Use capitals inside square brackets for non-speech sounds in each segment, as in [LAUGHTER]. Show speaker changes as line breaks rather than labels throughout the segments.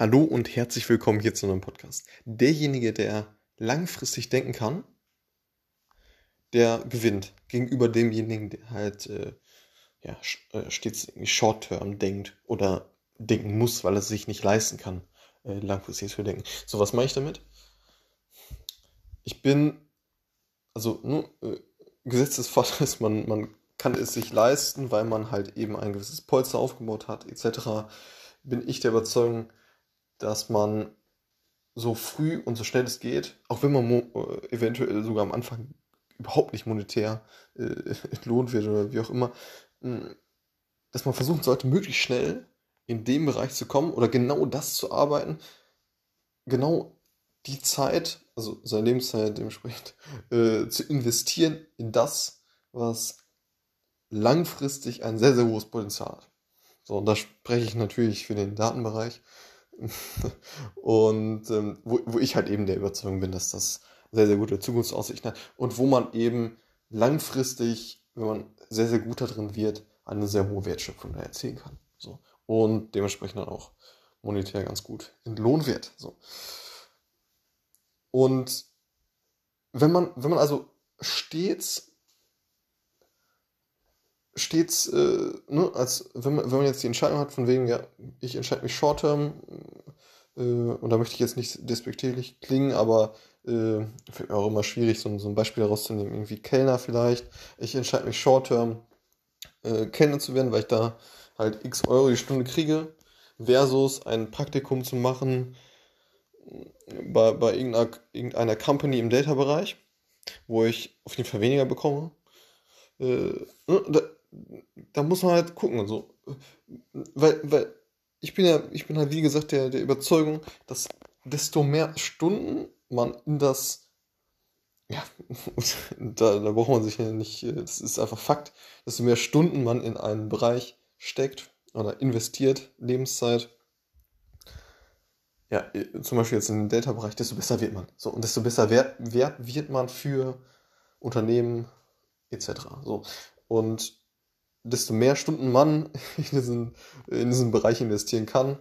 Hallo und herzlich willkommen hier zu einem Podcast. Derjenige, der langfristig denken kann, der gewinnt gegenüber demjenigen, der halt äh, ja, äh, stets short-term denkt oder denken muss, weil er es sich nicht leisten kann, äh, langfristig zu denken. So, was mache ich damit? Ich bin, also nur äh, Gesetz des Vaters, man, man kann es sich leisten, weil man halt eben ein gewisses Polster aufgebaut hat, etc., bin ich der Überzeugung, dass man so früh und so schnell es geht, auch wenn man äh, eventuell sogar am Anfang überhaupt nicht monetär äh, [LAUGHS] entlohnt wird oder wie auch immer, mh, dass man versuchen sollte, möglichst schnell in dem Bereich zu kommen oder genau das zu arbeiten, genau die Zeit, also seine Lebenszeit dementsprechend, [LAUGHS] äh, zu investieren in das, was langfristig ein sehr, sehr hohes Potenzial hat. So, und da spreche ich natürlich für den Datenbereich. [LAUGHS] und ähm, wo, wo ich halt eben der Überzeugung bin, dass das sehr, sehr gute Zukunftsaussichten hat und wo man eben langfristig, wenn man sehr, sehr gut darin wird, eine sehr hohe Wertschöpfung da erzielen kann. So. Und dementsprechend dann auch monetär ganz gut entlohnt wird. So. Und wenn man, wenn man also stets stets, äh, ne, als wenn man, wenn man jetzt die Entscheidung hat, von wegen, ja, ich entscheide mich short-term, äh, und da möchte ich jetzt nicht despektierlich klingen, aber äh, auch immer schwierig, so, so ein Beispiel herauszunehmen, irgendwie Kellner vielleicht. Ich entscheide mich short-term, äh, Kellner zu werden, weil ich da halt x Euro die Stunde kriege, versus ein Praktikum zu machen bei, bei irgendeiner, irgendeiner Company im Data-Bereich, wo ich auf jeden Fall weniger bekomme. Äh, ne, da muss man halt gucken. So. Weil, weil ich bin ja, ich bin halt wie gesagt der, der Überzeugung, dass desto mehr Stunden man in das, ja, [LAUGHS] da, da braucht man sich ja nicht, das ist einfach Fakt, desto mehr Stunden man in einen Bereich steckt oder investiert, Lebenszeit, ja, zum Beispiel jetzt in den Data-Bereich, desto besser wird man. So, und desto besser wert, wert wird man für Unternehmen etc. So. Und desto mehr Stunden man [LAUGHS] in diesen, in diesen Bereich investieren kann,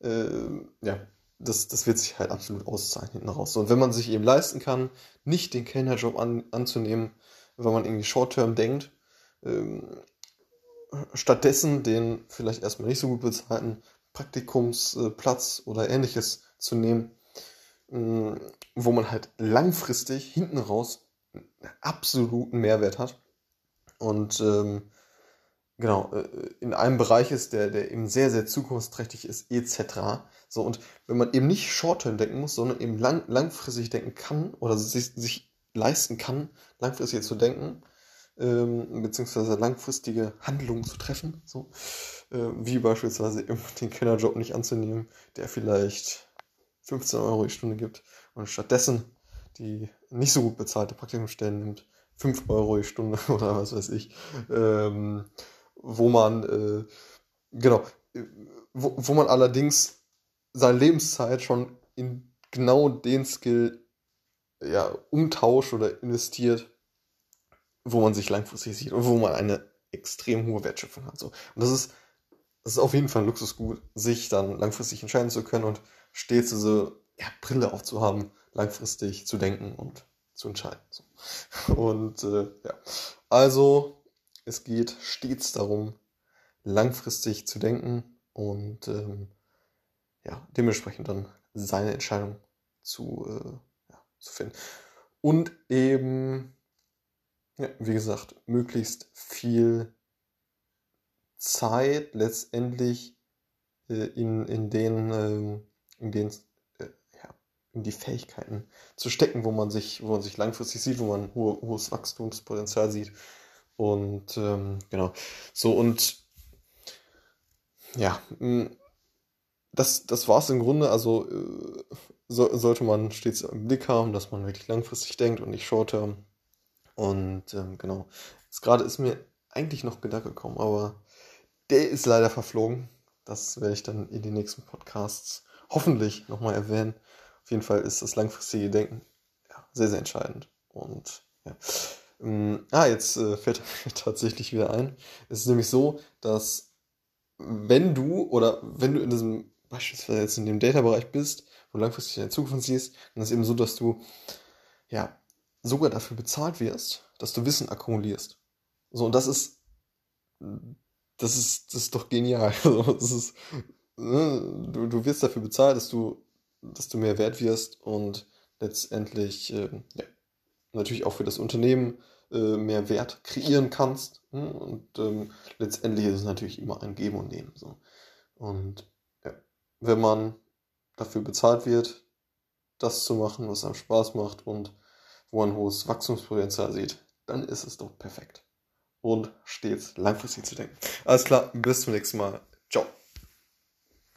äh, ja, das, das wird sich halt absolut auszahlen hinten raus. Und wenn man sich eben leisten kann, nicht den Kellnerjob an, anzunehmen, weil man irgendwie Short-Term denkt, ähm, stattdessen den vielleicht erstmal nicht so gut bezahlten Praktikumsplatz oder ähnliches zu nehmen, ähm, wo man halt langfristig hinten raus einen absoluten Mehrwert hat. Und ähm, genau, äh, in einem Bereich ist, der, der eben sehr, sehr zukunftsträchtig ist, etc. So, und wenn man eben nicht short-term denken muss, sondern eben lang, langfristig denken kann oder sich, sich leisten kann, langfristig zu denken, ähm, beziehungsweise langfristige Handlungen zu treffen, so, äh, wie beispielsweise [LAUGHS] den Kennerjob nicht anzunehmen, der vielleicht 15 Euro die Stunde gibt und stattdessen die nicht so gut bezahlte Praktikumsstellen nimmt, 5 Euro die Stunde [LAUGHS] oder was weiß ich, ähm, wo man, äh, genau, wo, wo man allerdings seine Lebenszeit schon in genau den Skill ja, umtauscht oder investiert, wo man sich langfristig sieht und wo man eine extrem hohe Wertschöpfung hat. So. Und das ist, das ist auf jeden Fall ein Luxusgut, sich dann langfristig entscheiden zu können und stets diese ja, Brille aufzuhaben, langfristig zu denken und zu entscheiden. So. [LAUGHS] Und äh, ja, also es geht stets darum, langfristig zu denken und ähm, ja, dementsprechend dann seine Entscheidung zu, äh, ja, zu finden. Und eben, ja, wie gesagt, möglichst viel Zeit letztendlich äh, in, in den, äh, in den äh, in die Fähigkeiten zu stecken, wo man sich, wo man sich langfristig sieht, wo man hohe, hohes Wachstumspotenzial sieht und ähm, genau. So, und ja, mm, das, das war es im Grunde. Also äh, so, sollte man stets im Blick haben, dass man wirklich langfristig denkt und nicht short-term. Und ähm, genau. Jetzt gerade ist mir eigentlich noch Gedanke gekommen, aber der ist leider verflogen. Das werde ich dann in den nächsten Podcasts hoffentlich nochmal erwähnen. Auf jeden Fall ist das langfristige Denken ja, sehr, sehr entscheidend. Und ja. Ähm, ah, jetzt äh, [LAUGHS] fällt mir tatsächlich wieder ein. Es ist nämlich so, dass wenn du oder wenn du in diesem beispielsweise jetzt in dem Data-Bereich bist, wo langfristig in der Zukunft siehst, dann ist es eben so, dass du ja sogar dafür bezahlt wirst, dass du Wissen akkumulierst. So, und das ist, das ist, das ist doch genial. [LAUGHS] Also, das ist, ne, du, du wirst dafür bezahlt, dass du, dass du mehr wert wirst und letztendlich, äh, ja, natürlich auch für das Unternehmen äh, mehr Wert kreieren kannst. Ne? Und ähm, letztendlich ist es natürlich immer ein Geben und Nehmen. So. Und ja, wenn man dafür bezahlt wird, das zu machen, was einem Spaß macht und wo ein hohes Wachstumspotenzial sieht, dann ist es doch perfekt. Und stets langfristig zu denken. Alles klar, bis zum nächsten Mal. Ciao.